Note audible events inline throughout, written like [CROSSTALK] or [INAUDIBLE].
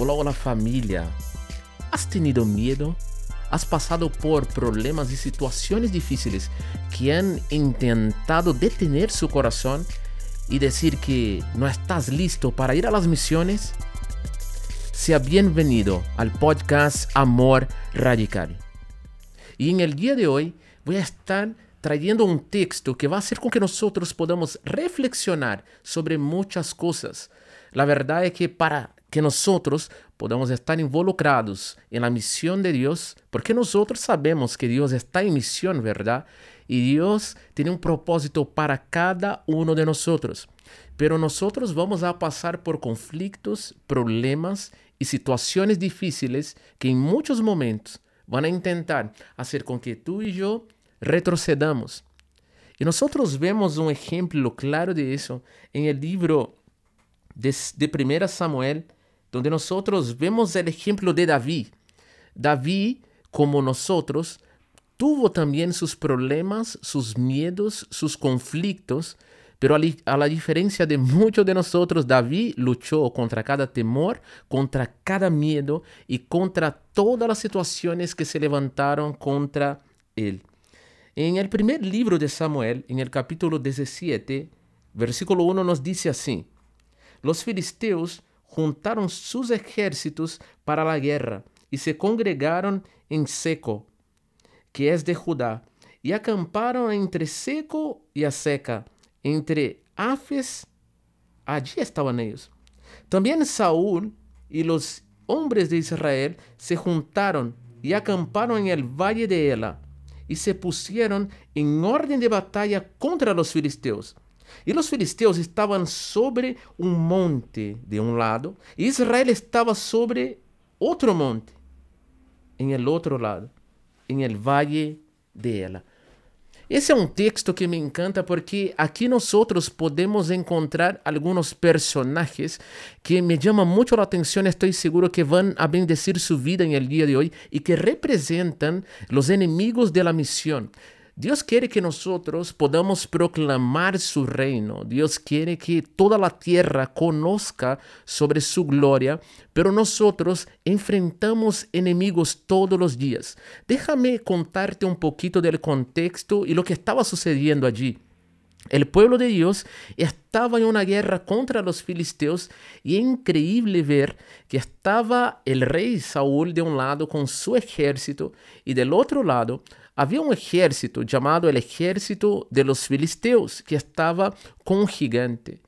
Hola, hola familia. ¿Has tenido miedo? ¿Has pasado por problemas y situaciones difíciles que han intentado detener su corazón y decir que no estás listo para ir a las misiones? Sea bienvenido al podcast Amor Radical. Y en el día de hoy voy a estar trayendo un texto que va a hacer con que nosotros podamos reflexionar sobre muchas cosas. La verdad es que para que nosotros podamos estar involucrados en la misión de Dios, porque nosotros sabemos que Dios está en misión, ¿verdad? Y Dios tiene un propósito para cada uno de nosotros. Pero nosotros vamos a pasar por conflictos, problemas y situaciones difíciles que en muchos momentos van a intentar hacer con que tú y yo retrocedamos. Y nosotros vemos un ejemplo claro de eso en el libro de, de 1 Samuel, donde nosotros vemos el ejemplo de David. David, como nosotros, tuvo también sus problemas, sus miedos, sus conflictos, pero a, la diferencia de muchos de nosotros, David luchó contra cada temor, contra cada miedo y contra todas las situaciones que se levantaron contra él. En el primer libro de Samuel, en el capítulo 17, versículo 1 nos dice así, los filisteos juntaron sus ejércitos para la guerra y se congregaron en Seco, que es de Judá, y acamparon entre Seco y a Seca, entre Afes, allí estaban ellos. También Saúl y los hombres de Israel se juntaron y acamparon en el valle de Ela, y se pusieron en orden de batalla contra los filisteos. Y los filisteos estaban sobre un monte de un lado, y Israel estaba sobre otro monte, en el otro lado, en el valle de Ela. Esse é um texto que me encanta porque aqui nós podemos encontrar alguns personagens que me chamam muito a atenção. Estou seguro que vão a bendecir sua vida em el dia de hoje e que representam os inimigos da missão. Dios quiere que nosotros podamos proclamar su reino. Dios quiere que toda la tierra conozca sobre su gloria, pero nosotros enfrentamos enemigos todos los días. Déjame contarte un poquito del contexto y lo que estaba sucediendo allí. El pueblo de Dios estaba en una guerra contra los filisteos y es increíble ver que estaba el rey Saúl de un lado con su ejército y del otro lado Havia um exército chamado o Exército de los Filisteus, que estava com um gigante.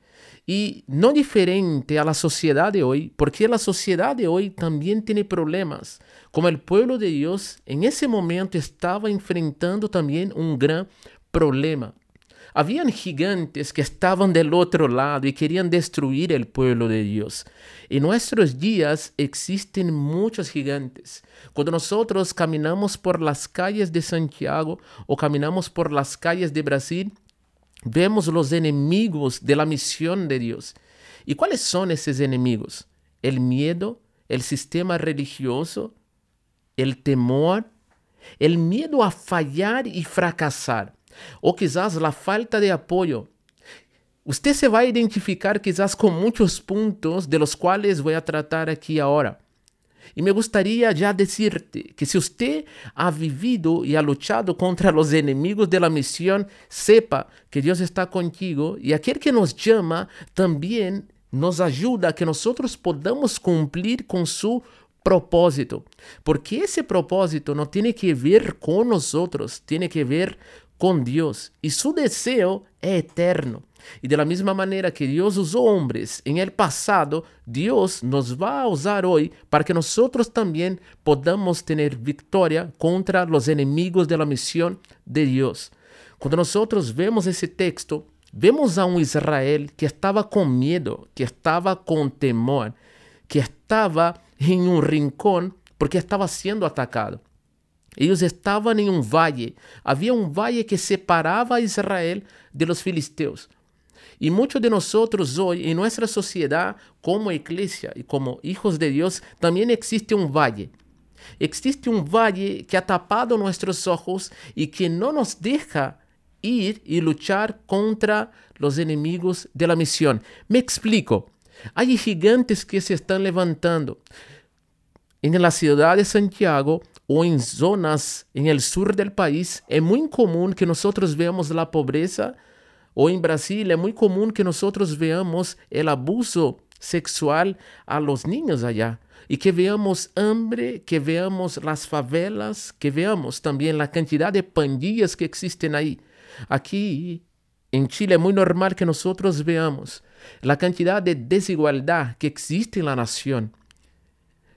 E não diferente la sociedade de hoje, porque a sociedade de hoje também tem problemas, como o povo de Deus em esse momento estava enfrentando também um grande problema. Habían gigantes que estaban del otro lado y querían destruir el pueblo de Dios. En nuestros días existen muchos gigantes. Cuando nosotros caminamos por las calles de Santiago o caminamos por las calles de Brasil, vemos los enemigos de la misión de Dios. ¿Y cuáles son esos enemigos? El miedo, el sistema religioso, el temor, el miedo a fallar y fracasar. Ou quizás a falta de apoio. Você se vai identificar quizás com muitos pontos de los quais vou tratar aqui agora. E me gostaria já dizer-te que se você ha vivido e ha luchado contra os enemigos de la misión, sepa que Deus está contigo e aquele que nos chama também nos ajuda a que nós podamos cumprir com su propósito. Porque esse propósito não tem que ver com nós tem que ver con Dios y su deseo es eterno. Y de la misma manera que Dios usó hombres en el pasado, Dios nos va a usar hoy para que nosotros también podamos tener victoria contra los enemigos de la misión de Dios. Cuando nosotros vemos ese texto, vemos a un Israel que estaba con miedo, que estaba con temor, que estaba en un rincón porque estaba siendo atacado. Eles estavam em um vale. Havia um vale que separava Israel de los filisteus. E muitos de nós hoje, em nossa sociedade, como igreja e como hijos de Deus, também existe um vale. Existe um vale que ha tapado nossos olhos e que não nos deixa ir e lutar contra os inimigos da missão. Me explico. Hay gigantes que se están levantando. En la ciudad de Santiago o en zonas en el sur del país, es muy común que nosotros veamos la pobreza, o en Brasil es muy común que nosotros veamos el abuso sexual a los niños allá y que veamos hambre, que veamos las favelas, que veamos también la cantidad de pandillas que existen ahí. Aquí en Chile es muy normal que nosotros veamos la cantidad de desigualdad que existe en la nación.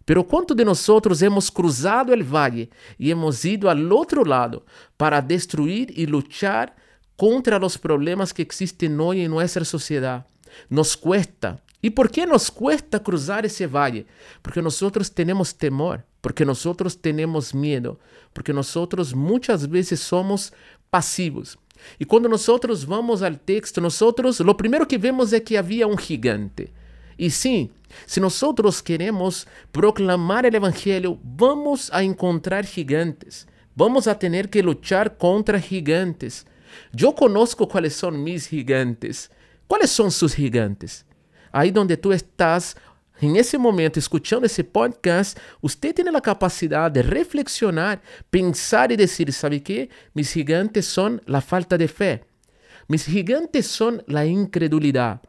Pero ¿cuántos de nosotros hemos cruzado el valle y hemos ido al otro lado para destruir y luchar contra los problemas que existen hoy en nuestra sociedad? Nos cuesta. ¿Y por qué nos cuesta cruzar ese valle? Porque nosotros tenemos temor, porque nosotros tenemos miedo, porque nosotros muchas veces somos pasivos. Y cuando nosotros vamos al texto, nosotros lo primero que vemos es que había un gigante. Y sí, si nosotros queremos proclamar el Evangelio, vamos a encontrar gigantes. Vamos a tener que luchar contra gigantes. Yo conozco cuáles son mis gigantes. ¿Cuáles son sus gigantes? Ahí donde tú estás en ese momento, escuchando ese podcast, usted tiene la capacidad de reflexionar, pensar y decir, ¿sabe qué? Mis gigantes son la falta de fe. Mis gigantes son la incredulidad.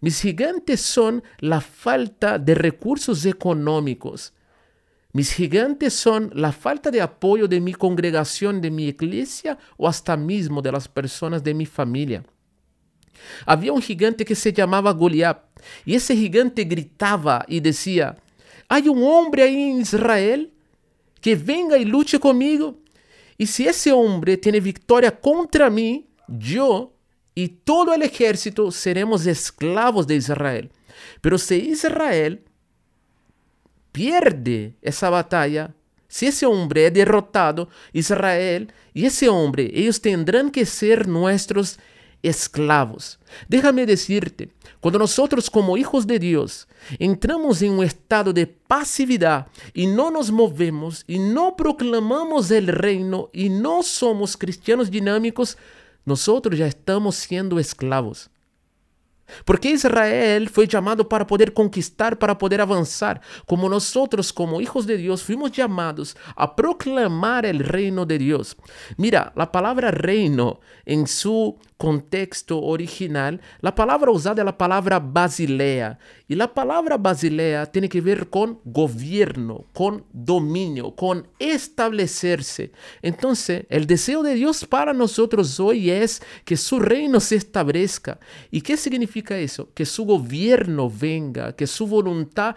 Mis gigantes son la falta de recursos económicos. Mis gigantes son la falta de apoyo de mi congregación, de mi iglesia o hasta mismo de las personas de mi familia. Había un gigante que se llamaba Goliat y ese gigante gritaba y decía, hay un hombre ahí en Israel que venga y luche conmigo. Y si ese hombre tiene victoria contra mí, yo y todo el ejército seremos esclavos de Israel. Pero si Israel pierde esa batalla, si ese hombre es derrotado, Israel y ese hombre, ellos tendrán que ser nuestros esclavos. Déjame decirte, cuando nosotros como hijos de Dios entramos en un estado de pasividad y no nos movemos y no proclamamos el reino y no somos cristianos dinámicos, nosotros ya estamos siendo esclavos. Porque Israel fue llamado para poder conquistar, para poder avanzar, como nosotros como hijos de Dios fuimos llamados a proclamar el reino de Dios. Mira, la palabra reino en su contexto original, la palabra usada es la palabra basilea. Y la palabra basilea tiene que ver con gobierno, con dominio, con establecerse. Entonces, el deseo de Dios para nosotros hoy es que su reino se establezca. ¿Y qué significa eso? Que su gobierno venga, que su voluntad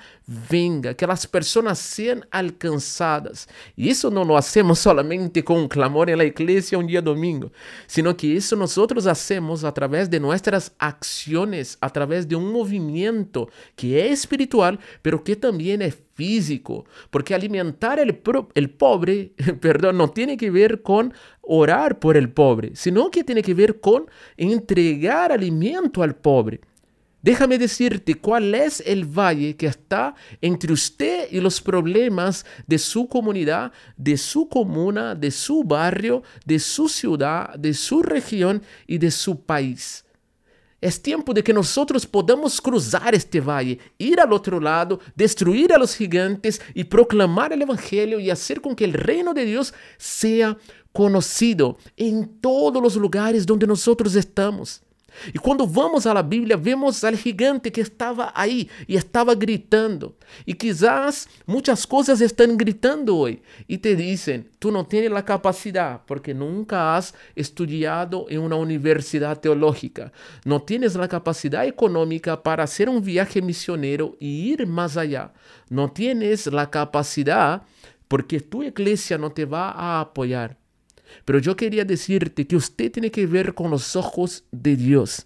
venga, que las personas sean alcanzadas. Y eso no lo hacemos [LAUGHS] solamente con un clamor en la iglesia un día domingo, sino que eso nosotros hacemos a través de nuestras acciones, a través de un movimiento que es espiritual, pero que también es físico, porque alimentar el, el pobre, [LAUGHS] perdón, no tiene que ver con orar por el pobre, sino que tiene que ver con entregar alimento al pobre. Déjame decirte cuál es el valle que está entre usted y los problemas de su comunidad, de su comuna, de su barrio, de su ciudad, de su región y de su país. Es tiempo de que nosotros podamos cruzar este valle, ir al otro lado, destruir a los gigantes y proclamar el Evangelio y hacer con que el reino de Dios sea conocido en todos los lugares donde nosotros estamos. E quando vamos à Bíblia, vemos al gigante que estava aí e estava gritando. E quizás muitas coisas estão gritando hoje e te dizem: tu não tens a capacidade porque nunca has estudado em uma universidade teológica. Não tens a capacidade econômica para fazer um viaje missioneiro e ir mais allá. Não tens a capacidade porque tu igreja não te vai a apoiar. Pero yo quería decirte que usted tiene que ver con los ojos de Dios.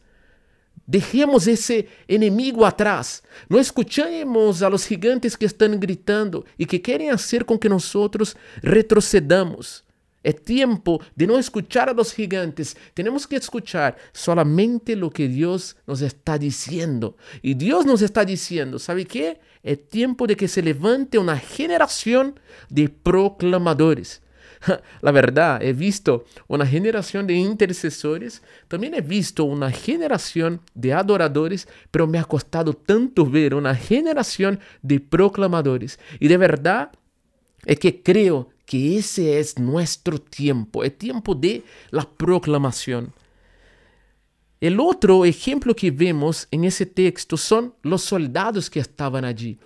Dejemos ese enemigo atrás. No escuchemos a los gigantes que están gritando y que quieren hacer con que nosotros retrocedamos. Es tiempo de no escuchar a los gigantes. Tenemos que escuchar solamente lo que Dios nos está diciendo. Y Dios nos está diciendo, ¿sabe qué? Es tiempo de que se levante una generación de proclamadores [LAUGHS] La verdad, he visto una generación de intercesores, también he visto una generación de adoradores, pero me ha costado tanto ver una generación de proclamadores. Y de verdad es que creo que ese es nuestro tiempo, el tiempo de la proclamación. El otro ejemplo que vemos en ese texto son los soldados que estaban allí,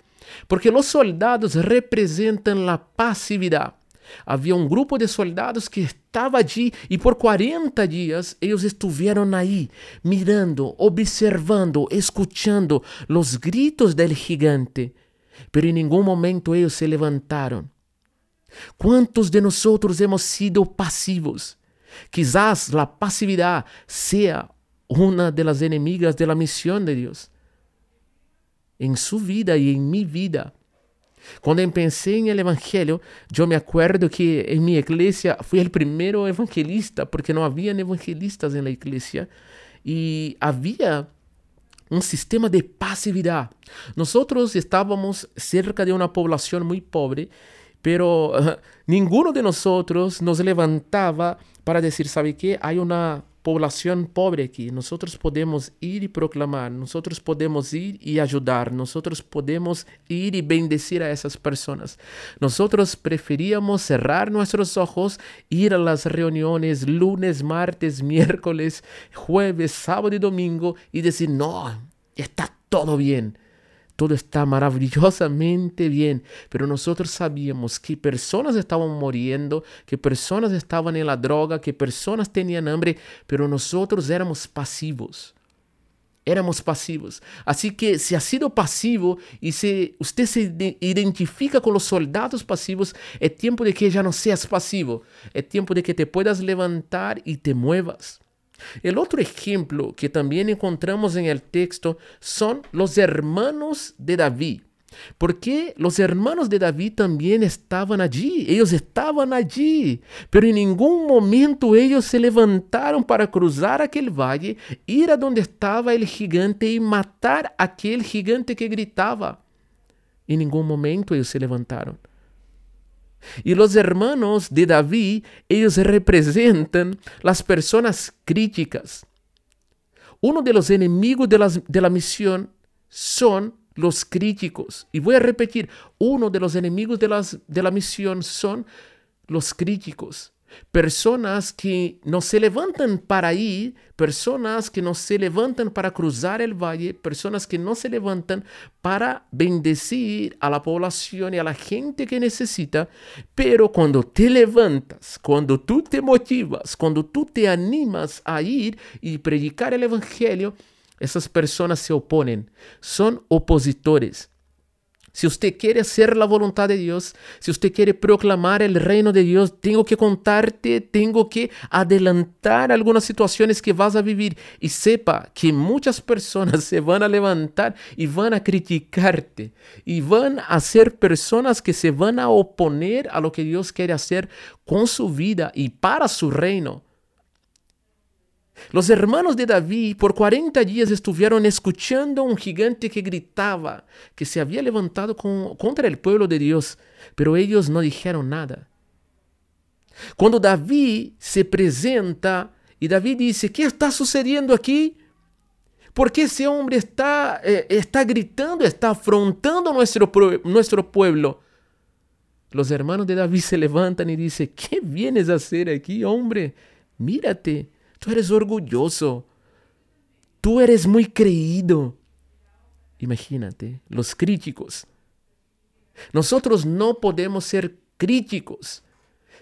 porque los soldados representan la pasividad. Havia um grupo de soldados que estava ali e por 40 dias eles estiveram aí, mirando, observando, escutando os gritos del gigante, pero em nenhum momento eles se levantaram. Quantos de nós hemos sido passivos? Quizás a passividade seja uma das enemigas da missão de Deus. Em sua vida e em minha vida. Quando eu pensei em evangelho, eu me acuerdo que em minha igreja fui o primeiro evangelista, porque não havia evangelistas na igreja e havia um sistema de passividade. Nós estávamos cerca de uma população muito pobre, pero [LAUGHS] ninguno de nós nos levantava para dizer, sabe que há uma población pobre aquí. Nosotros podemos ir y proclamar, nosotros podemos ir y ayudar, nosotros podemos ir y bendecir a esas personas. Nosotros preferíamos cerrar nuestros ojos, ir a las reuniones lunes, martes, [LAUGHS] miércoles, jueves, sábado y domingo y decir, no, está todo bien todo está maravillosamente bien, pero nosotros sabíamos que personas estaban muriendo, que personas estaban en la droga, que personas tenían hambre, pero nosotros éramos pasivos. Éramos pasivos. Así que si ha sido pasivo y si usted se identifica con los soldados pasivos, es tiempo de que ya no seas pasivo. Es tiempo de que te puedas levantar y te muevas. El otro ejemplo que también encontramos en el texto son los hermanos de David. Porque los hermanos de David también estaban allí, ellos estaban allí, pero en ningún momento ellos se levantaron para cruzar aquel valle, ir a donde estaba el gigante y matar aquel gigante que gritaba. En ningún momento ellos se levantaron. Y los hermanos de David, ellos representan las personas críticas. Uno de los enemigos de, de la misión son los críticos. Y voy a repetir, uno de los enemigos de, las, de la misión son los críticos. Personas que no se levantan para ir, personas que no se levantan para cruzar el valle, personas que no se levantan para bendecir a la población y a la gente que necesita, pero cuando te levantas, cuando tú te motivas, cuando tú te animas a ir y predicar el Evangelio, esas personas se oponen, son opositores. Si usted quiere hacer la voluntad de Dios, si usted quiere proclamar el reino de Dios, tengo que contarte, tengo que adelantar algunas situaciones que vas a vivir y sepa que muchas personas [LAUGHS] se van a levantar y van a criticarte y van a ser personas que se van a oponer a lo que Dios quiere hacer con su vida y para su reino. Los hermanos de David por 40 días estuvieron escuchando a un gigante que gritaba, que se había levantado contra el pueblo de Dios, pero ellos no dijeron nada. Cuando David se presenta y David dice, ¿qué está sucediendo aquí? ¿Por qué ese hombre está, eh, está gritando, está afrontando nuestro, nuestro pueblo? Los hermanos de David se levantan y dicen, ¿qué vienes a hacer aquí, hombre? Mírate, Tú eres orgulloso. Tú eres muy creído. Imagínate, los críticos. Nosotros no podemos ser críticos.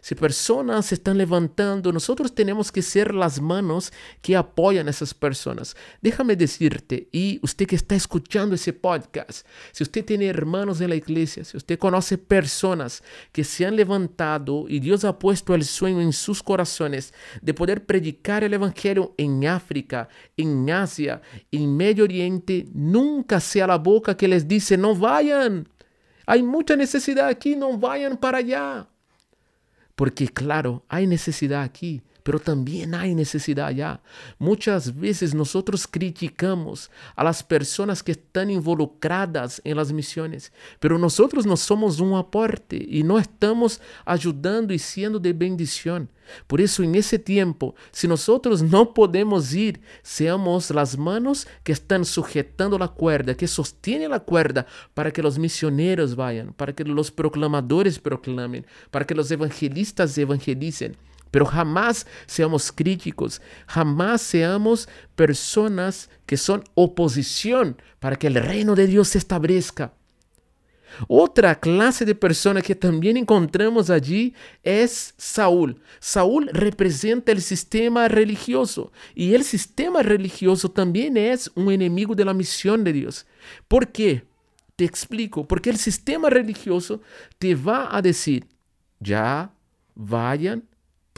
Si personas se están levantando, nosotros tenemos que ser las manos que apoyan a esas personas. Déjame decirte, y usted que está escuchando ese podcast, si usted tiene hermanos en la iglesia, si usted conoce personas que se han levantado y Dios ha puesto el sueño en sus corazones de poder predicar el Evangelio en África, en Asia, en Medio Oriente, nunca sea la boca que les dice, no vayan. Hay mucha necesidad aquí, no vayan para allá. Porque claro, hay necesidad aquí, pero también hay necesidad allá. Muchas veces nosotros criticamos a las personas que están involucradas en las misiones, pero nosotros no somos un aporte y no estamos ayudando y siendo de bendición. Por eso en ese tiempo, si nosotros no podemos ir, seamos las manos que están sujetando la cuerda, que sostienen la cuerda para que los misioneros vayan, para que los proclamadores proclamen, para que los evangelistas evangelicen. Pero jamás seamos críticos, jamás seamos personas que son oposición para que el reino de Dios se establezca. Otra clase de persona que también encontramos allí es Saúl. Saúl representa el sistema religioso y el sistema religioso también es un enemigo de la misión de Dios. ¿Por qué? Te explico. Porque el sistema religioso te va a decir, ya vayan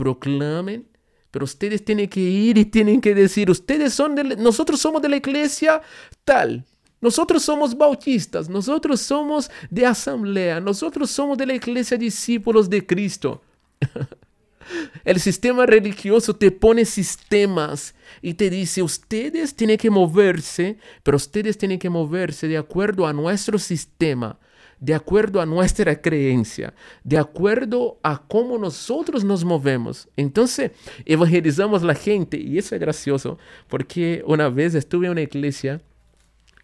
proclamen, pero ustedes tienen que ir y tienen que decir, ustedes son de, nosotros somos de la iglesia tal, nosotros somos bautistas, nosotros somos de asamblea, nosotros somos de la iglesia discípulos de Cristo. [LAUGHS] El sistema religioso te pone sistemas y te dice, ustedes tienen que moverse, pero ustedes tienen que moverse de acuerdo a nuestro sistema de acuerdo a nuestra creencia, de acuerdo a cómo nosotros nos movemos. Entonces, evangelizamos la gente y eso es gracioso, porque una vez estuve en una iglesia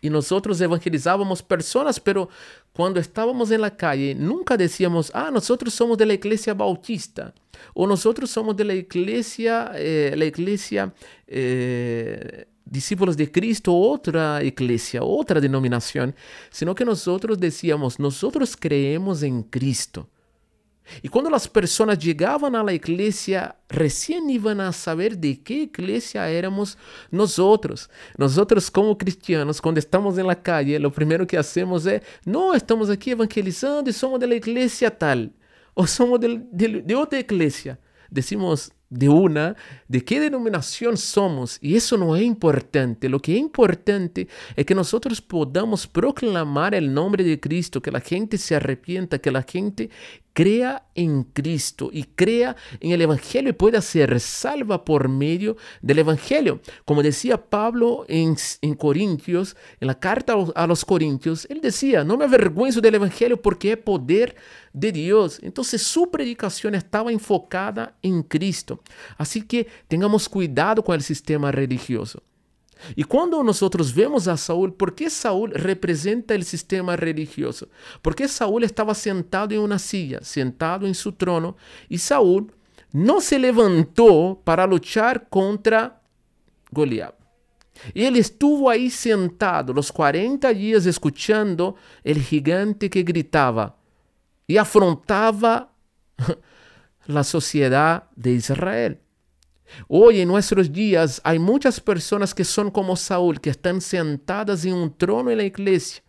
y nosotros evangelizábamos personas, pero cuando estábamos en la calle nunca decíamos, ah, nosotros somos de la iglesia bautista o nosotros somos de la iglesia, eh, la iglesia eh, discípulos de Cristo, otra iglesia, otra denominación, sino que nosotros decíamos, nosotros creemos en Cristo. Y cuando las personas llegaban a la iglesia, recién iban a saber de qué iglesia éramos nosotros. Nosotros como cristianos, cuando estamos en la calle, lo primero que hacemos es, no, estamos aquí evangelizando y somos de la iglesia tal, o somos de, de, de otra iglesia. Decimos, de una, de qué denominación somos. Y eso no es importante. Lo que es importante es que nosotros podamos proclamar el nombre de Cristo, que la gente se arrepienta, que la gente crea en Cristo y crea en el Evangelio y pueda ser salva por medio del Evangelio. Como decía Pablo en, en Corintios, en la carta a los Corintios, él decía, no me avergüenzo del Evangelio porque es poder de Dios. Entonces su predicación estaba enfocada en Cristo. Así que tengamos cuidado con el sistema religioso. Y cuando nosotros vemos a Saúl, ¿por qué Saúl representa el sistema religioso? Porque Saúl estaba sentado en una silla, sentado en su trono, y Saúl no se levantó para luchar contra Goliat. Él estuvo ahí sentado los 40 días escuchando el gigante que gritaba y afrontaba la [LAUGHS] sociedad de Israel. Hoy en nuestros días hay muchas personas que son como Saúl, que están sentadas en un trono en la iglesia.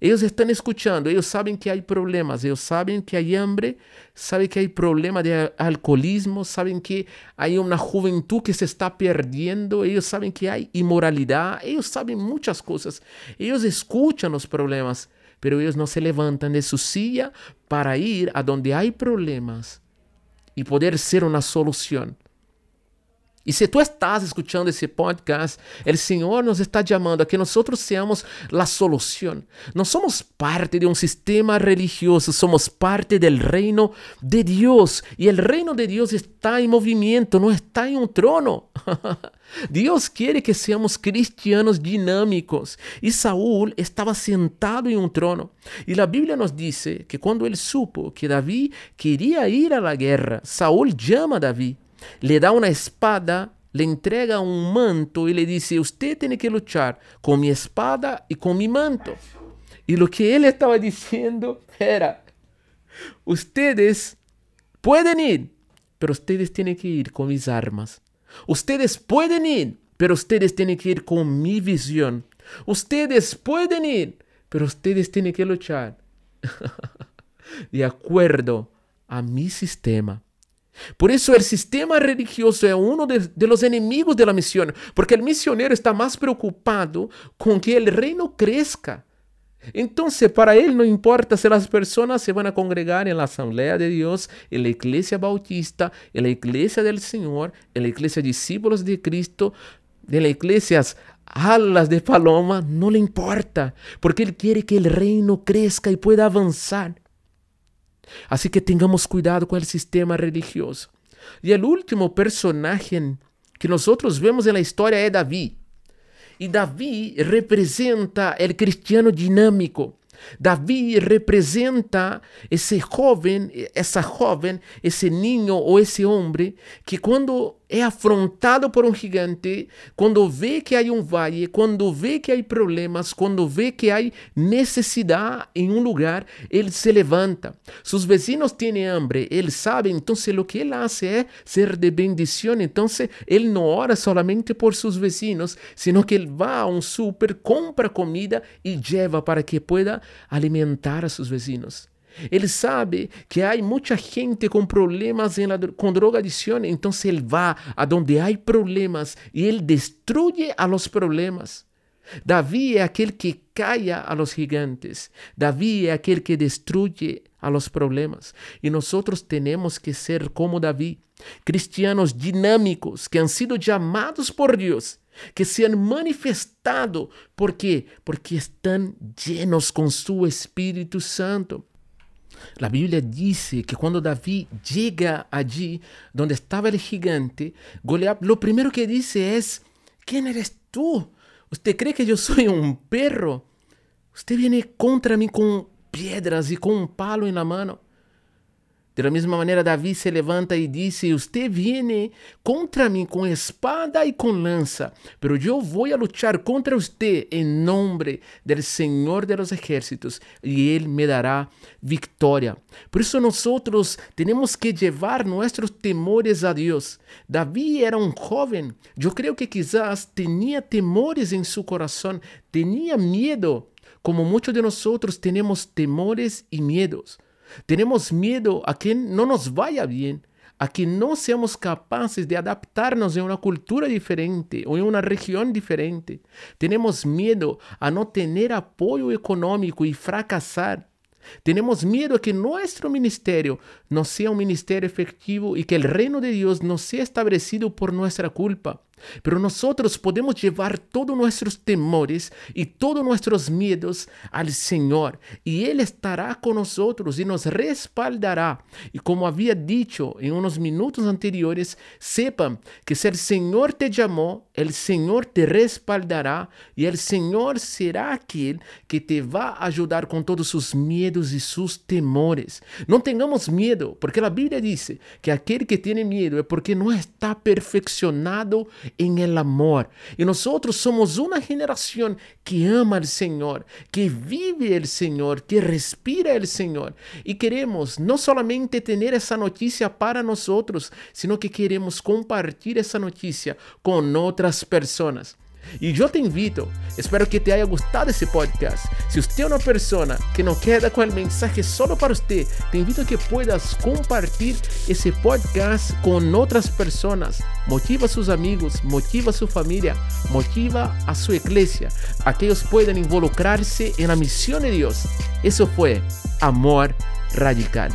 Ellos están escuchando, ellos saben que hay problemas, ellos saben que hay hambre, saben que hay problema de alcoholismo, saben que hay una juventud que se está perdiendo, ellos saben que hay inmoralidad, ellos saben muchas cosas. Ellos escuchan los problemas, pero ellos no se levantan de su silla para ir a hay problemas y poder ser una solución. E se tu estás escutando esse podcast, o Senhor nos está chamando a que nós seamos a solução. Não somos parte de um sistema religioso, somos parte do reino de Deus. E o reino de Deus está em movimento, não está em um trono. [LAUGHS] Deus quer que seamos cristianos dinâmicos. E Saúl estava sentado em um trono. E a Bíblia nos diz que quando ele supo que Davi queria ir à guerra, Saúl chama Davi le da una espada, le entrega un manto y le dice, usted tiene que luchar con mi espada y con mi manto. Y lo que él estaba diciendo era, ustedes pueden ir, pero ustedes tienen que ir con mis armas. Ustedes pueden ir, pero ustedes tienen que ir con mi visión. Ustedes pueden ir, pero ustedes tienen que luchar [LAUGHS] de acuerdo a mi sistema. Por eso el sistema religioso es uno de, los enemigos de la misión, porque el misionero está más preocupado con que el reino crezca. Entonces, para él no importa si las personas se van a congregar en la Asamblea de Dios, en la Iglesia Bautista, en la Iglesia del Señor, en la Iglesia Discípulos de Cristo, en la Iglesia Alas de Paloma, no le importa, porque él quiere que el reino crezca y pueda avanzar. Así que tengamos cuidado con el sistema religioso. Y el último personaje que nosotros vemos en la historia es David. Y David representa el cristiano dinámico. David representa ese joven, esa joven, ese niño o ese hombre que cuando é afrontado por um gigante, quando vê que há um vale, quando vê que há problemas, quando vê que há necessidade em um lugar, ele se levanta. Seus vecinos têm hambre, ele sabe, então o que ele faz é ser de bendição. Então ele não ora solamente por seus vecinos, sino que ele vai a um super, compra comida e leva para que pueda alimentar a seus vecinos. Ele sabe que há muita gente com problemas la, com drogadição, então ele vai aonde há problemas e ele destrui a los problemas. Davi é aquele que calla a los gigantes. Davi é aquele que destrui a los problemas. E nós temos que ser como Davi, cristianos dinâmicos que han sido chamados por Deus que se han manifestado. ¿Por quê? Porque estão llenos com su Espírito Santo. La Biblia dice que cuando David llega allí donde estaba el gigante, Goliat lo primero que dice es, ¿quién eres tú? ¿Usted cree que yo soy un perro? Usted viene contra mí con piedras y con un palo en la mano. De la misma manera, David se levanta y dice, usted viene contra mí con espada y con lanza, pero yo voy a luchar contra usted en nombre del Señor de los ejércitos y Él me dará victoria. Por eso nosotros tenemos que llevar nuestros temores a Dios. David era un joven, yo creo que quizás tenía temores en su corazón, tenía miedo, como muchos de nosotros tenemos temores y miedos. Tenemos miedo a que no nos vaya bien, a que no seamos capaces de adaptarnos en una cultura diferente o en una región diferente. Tenemos miedo a no tener apoyo económico y fracasar. Tenemos miedo a que nuestro ministerio no sea un ministerio efectivo y que el reino de Dios no sea establecido por nuestra culpa. Pero nosotros podemos llevar todos nuestros temores y todos nuestros miedos al Señor y Él estará con nosotros y nos respaldará. Y como había dicho en unos minutos anteriores, sepan que si el Señor te llamó, el Señor te respaldará y el Señor será aquel que te va a ayudar con todos sus miedos y sus temores. No tengamos miedo, porque la Biblia dice que aquel que tiene miedo es porque no está perfeccionado en el amor. Y nosotros somos una generación que ama al Señor, que vive el Señor, que respira el Señor. Y queremos no solamente tener esa noticia para nosotros, sino que queremos compartir esa noticia con otras personas. Y yo te invito, espero que te haya gustado ese podcast. Si usted es una persona que no queda con el mensaje solo para usted, te invito a que puedas compartir ese podcast con otras personas. Motiva a sus amigos, motiva a su familia, motiva a su iglesia, a que ellos puedan involucrarse en la misión de Dios. Eso fue amor radical.